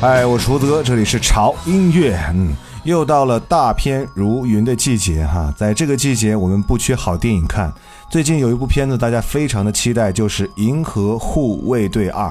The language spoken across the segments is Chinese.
嗨，我是胡子哥，这里是潮音乐。嗯，又到了大片如云的季节哈，在这个季节，我们不缺好电影看。最近有一部片子，大家非常的期待，就是《银河护卫队二》。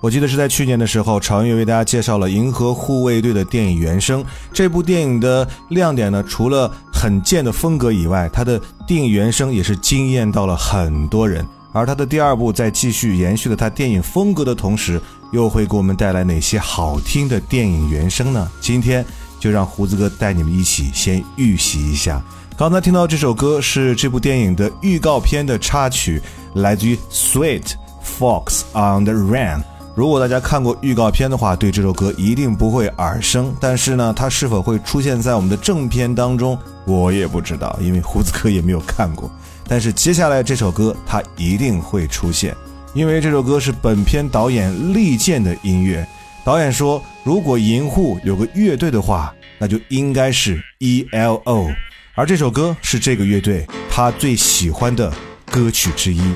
我记得是在去年的时候，潮音乐为大家介绍了《银河护卫队》的电影原声。这部电影的亮点呢，除了很贱的风格以外，它的电影原声也是惊艳到了很多人。而他的第二部在继续延续了他电影风格的同时，又会给我们带来哪些好听的电影原声呢？今天就让胡子哥带你们一起先预习一下。刚才听到这首歌是这部电影的预告片的插曲，来自于 Sweet Fox on the Run。如果大家看过预告片的话，对这首歌一定不会耳生。但是呢，它是否会出现在我们的正片当中，我也不知道，因为胡子哥也没有看过。但是接下来这首歌它一定会出现。因为这首歌是本片导演力荐的音乐，导演说，如果银护有个乐队的话，那就应该是 E.L.O。而这首歌是这个乐队他最喜欢的歌曲之一，《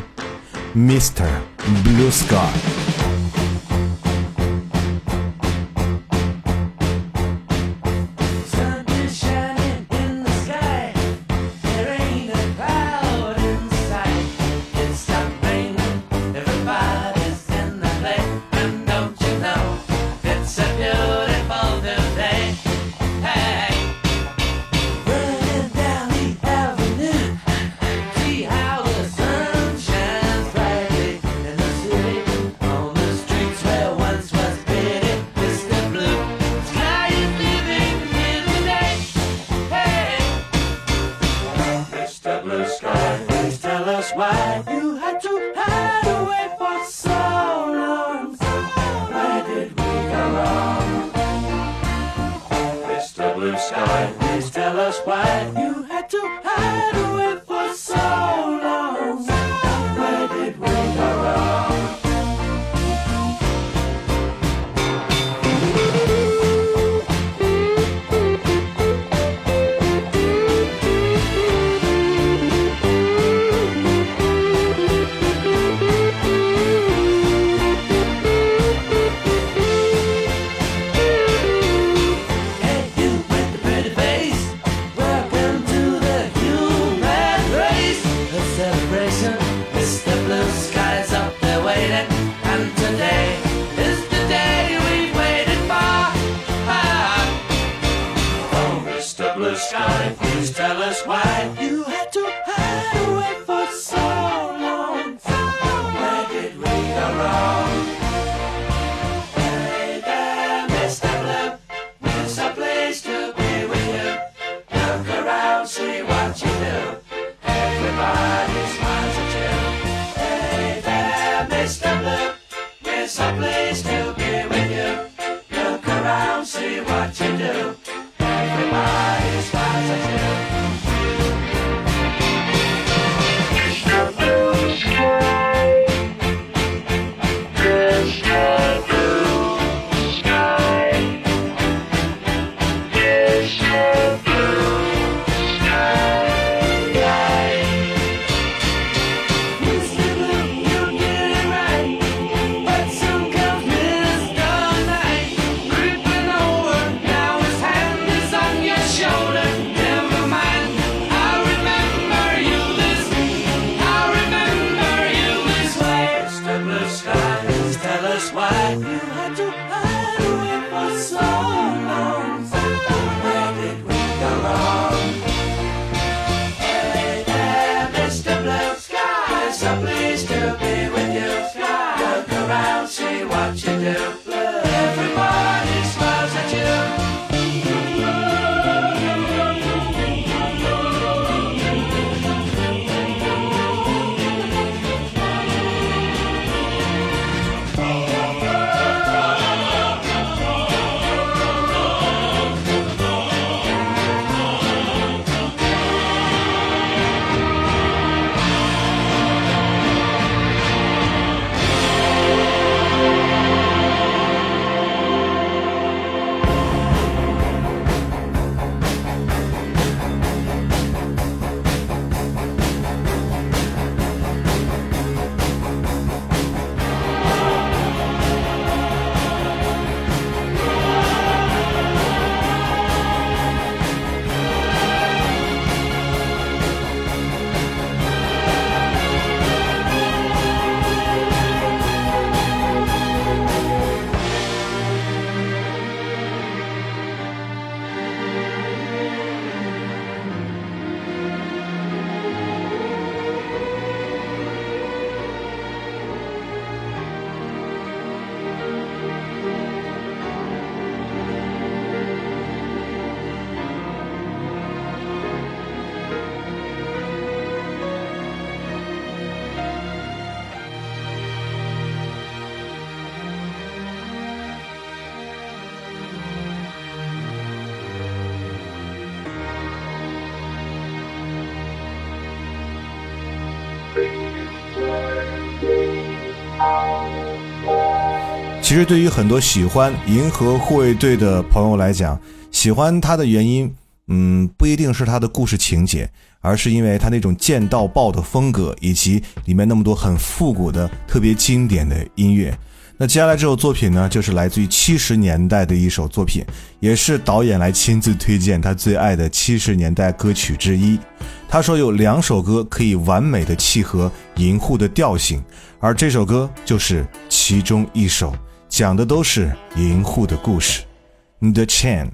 Mr. Blue Sky》。其实，对于很多喜欢银河护卫队的朋友来讲，喜欢他的原因嗯，不一定是它的故事情节，而是因为它那种剑道爆的风格，以及里面那么多很复古的、特别经典的音乐。那接下来这首作品呢，就是来自于七十年代的一首作品，也是导演来亲自推荐他最爱的七十年代歌曲之一。他说有两首歌可以完美的契合银护的调性，而这首歌就是其中一首，讲的都是银护的故事。The Chain。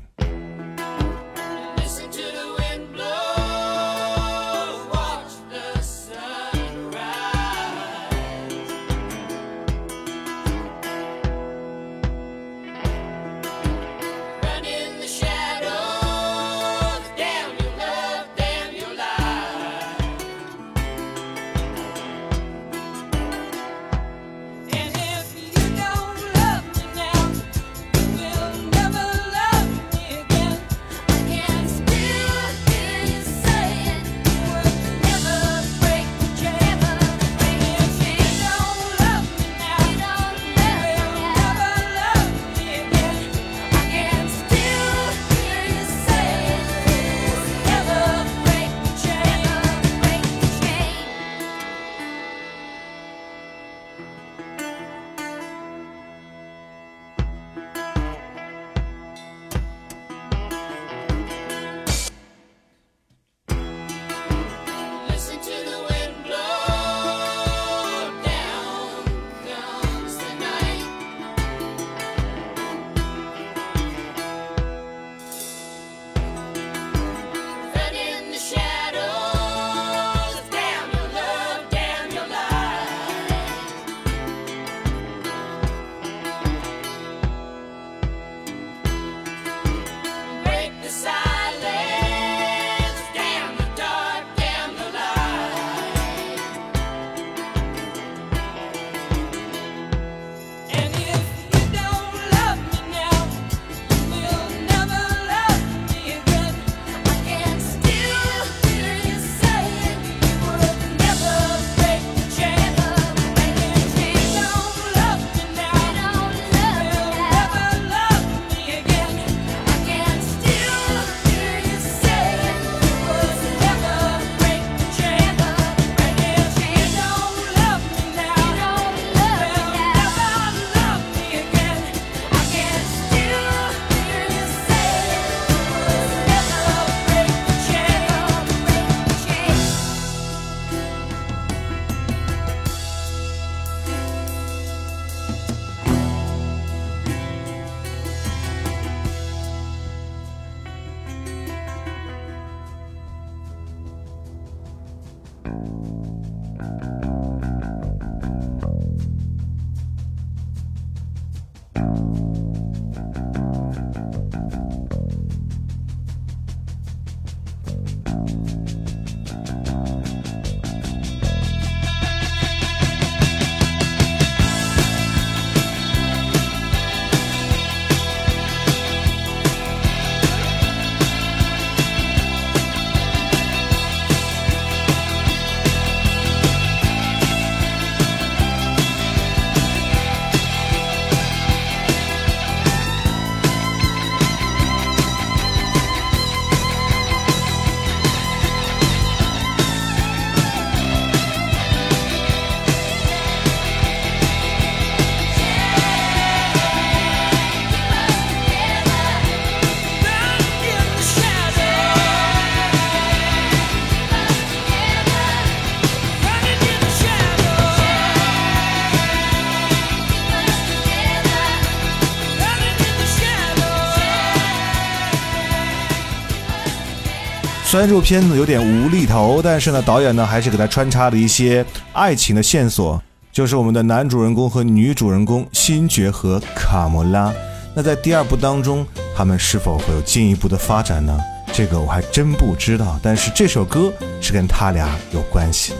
虽然这部片子有点无厘头，但是呢，导演呢还是给他穿插了一些爱情的线索，就是我们的男主人公和女主人公星爵和卡莫拉。那在第二部当中，他们是否会有进一步的发展呢？这个我还真不知道。但是这首歌是跟他俩有关系。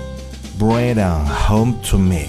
Bring them home to me。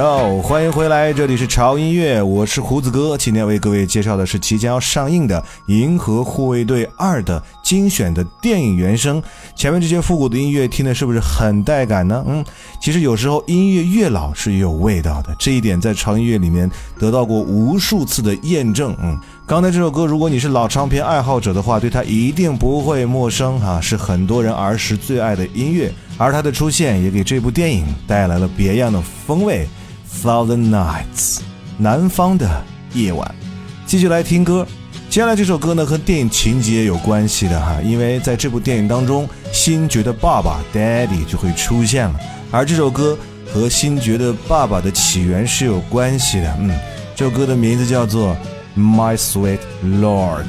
Yo，欢迎回来，这里是潮音乐，我是胡子哥。今天为各位介绍的是即将要上映的《银河护卫队二》的精选的电影原声。前面这些复古的音乐听的是不是很带感呢？嗯，其实有时候音乐越老是越有味道的，这一点在潮音乐里面得到过无数次的验证。嗯，刚才这首歌，如果你是老唱片爱好者的话，对它一定不会陌生哈、是很多人儿时最爱的音乐。而它的出现也给这部电影带来了别样的风味。Southern Nights，南方的夜晚。继续来听歌，接下来这首歌呢和电影情节有关系的哈，因为在这部电影当中，星爵的爸爸 Daddy 就会出现了，而这首歌和星爵的爸爸的起源是有关系的。嗯，这首歌的名字叫做 My Sweet Lord。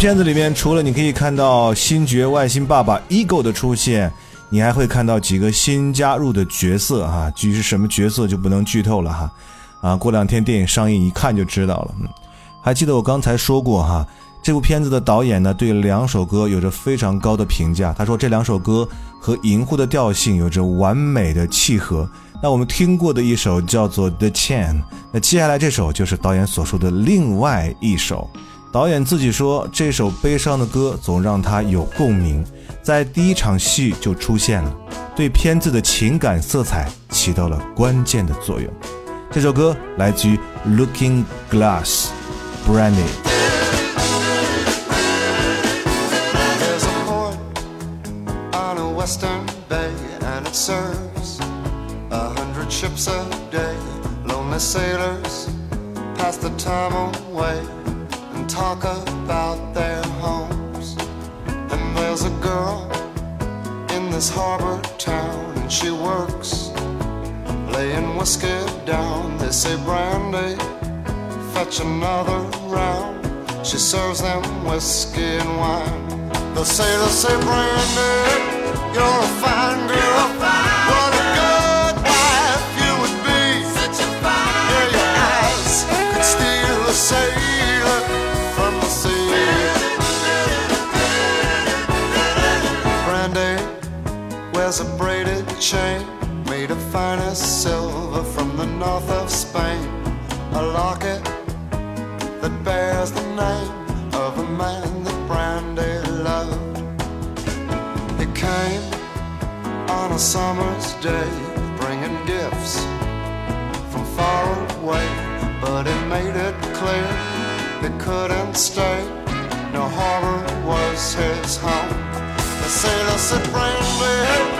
片子里面，除了你可以看到星爵外星爸爸 Ego 的出现，你还会看到几个新加入的角色哈。具体是什么角色就不能剧透了哈。啊，过两天电影上映，一看就知道了。嗯，还记得我刚才说过哈，这部片子的导演呢对两首歌有着非常高的评价。他说这两首歌和《银狐》的调性有着完美的契合。那我们听过的一首叫做《The Chain》，那接下来这首就是导演所说的另外一首。导演自己说，这首悲伤的歌总让他有共鸣，在第一场戏就出现了，对片子的情感色彩起到了关键的作用。这首歌来自于《Looking Glass》，Brandy。There's a port on a western bay, and it serves a hundred ships a day. Lonely sailors pass the time away and talk about their homes. And there's a girl in this harbor town, and she works laying whiskey down. They say, Brandy, fetch another round. She serves them whiskey and wine. The sailors say, Brandy, you're a fine girl. Wears a braided chain made of finest silver from the north of Spain. A locket that bears the name of a man that Brandy loved. He came on a summer's day, bringing gifts from far away, but he made it clear he couldn't stay. No harbor was his home. The sailor said, Brandy,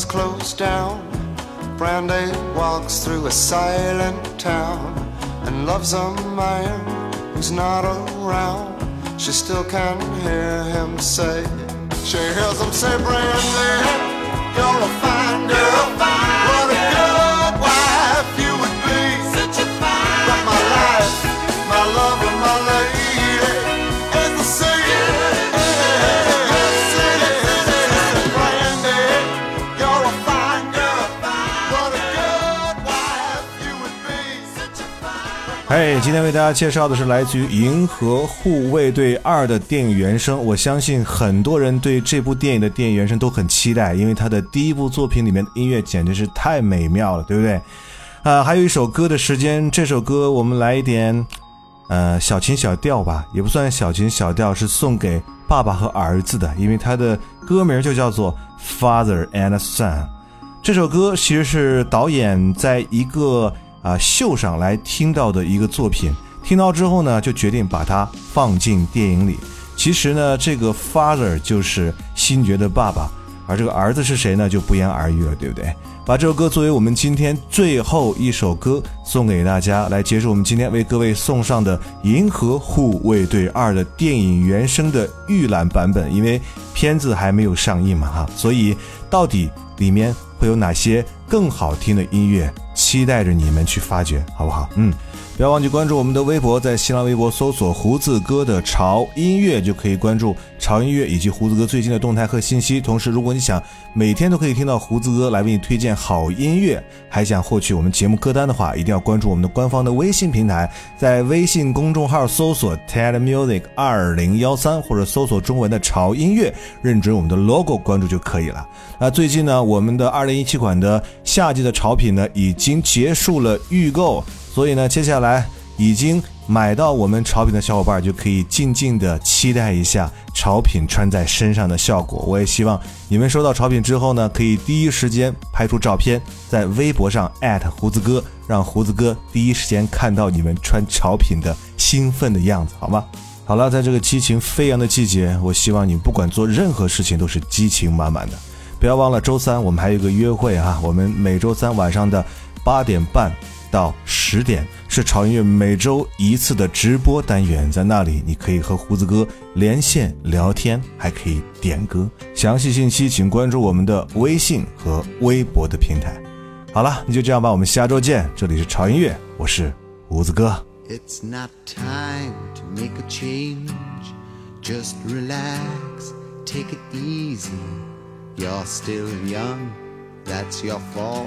bars close down, Brandy walks through a silent town and loves a man who's not around. She still can hear him say, she hears him say, Brandy, you're a fine girl. What a good 嘿今天为大家介绍的是来自于《银河护卫队二》的电影原声。我相信很多人对这部电影的电影原声都很期待，因为它的第一部作品里面的音乐简直是太美妙了，对不对？啊，还有一首歌的时间，这首歌我们来一点，呃，小情小调吧，也不算小情小调，是送给爸爸和儿子的，因为它的歌名就叫做《Father and Son》。这首歌其实是导演在一个啊、秀上来听到的一个作品，听到之后呢，就决定把它放进电影里。其实呢，这个 father 就是星爵的爸爸，而这个儿子是谁呢，就不言而喻了，对不对？把这首歌作为我们今天最后一首歌送给大家，来结束我们今天为各位送上的《银河护卫队二》的电影原声的预览版本，因为片子还没有上映嘛哈，所以到底里面会有哪些更好听的音乐，期待着你们去发掘，好不好？嗯。不要忘记关注我们的微博，在新浪微博搜索“胡子哥的潮音乐”，就可以关注潮音乐以及胡子哥最近的动态和信息。同时，如果你想每天都可以听到胡子哥来为你推荐好音乐，还想获取我们节目歌单的话，一定要关注我们的官方的微信平台，在微信公众号搜索 “TED Music 二零幺三”或者搜索中文的“潮音乐”，认准我们的 logo 关注就可以了。那最近呢，我们的二零一七款的夏季的潮品呢已经结束了预购。所以呢，接下来已经买到我们潮品的小伙伴就可以静静的期待一下潮品穿在身上的效果。我也希望你们收到潮品之后呢，可以第一时间拍出照片，在微博上艾特胡子哥，让胡子哥第一时间看到你们穿潮品的兴奋的样子，好吗？好了，在这个激情飞扬的季节，我希望你不管做任何事情都是激情满满的。不要忘了周三我们还有一个约会啊，我们每周三晚上的八点半到十点是潮音乐每周一次的直播单元，在那里你可以和胡子哥连线聊天，还可以点歌。详细信息请关注我们的微信和微博的平台。好了，那就这样吧，我们下周见。这里是潮音乐，我是胡子哥。It's not time to make a change. Just relax, take it easy. You're still young, that's your fault.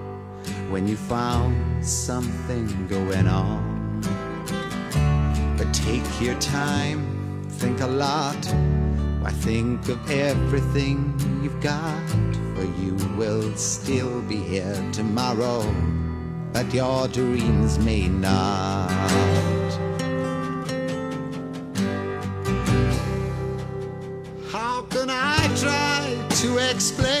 when you found something going on. But take your time, think a lot. Why think of everything you've got? For you will still be here tomorrow, but your dreams may not. How can I try to explain?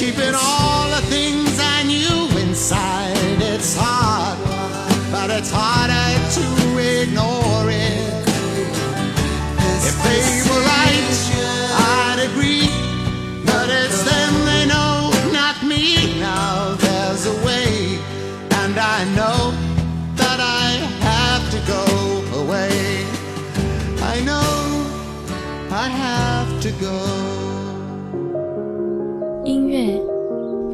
keeping all the things I knew inside. It's hard, but it's harder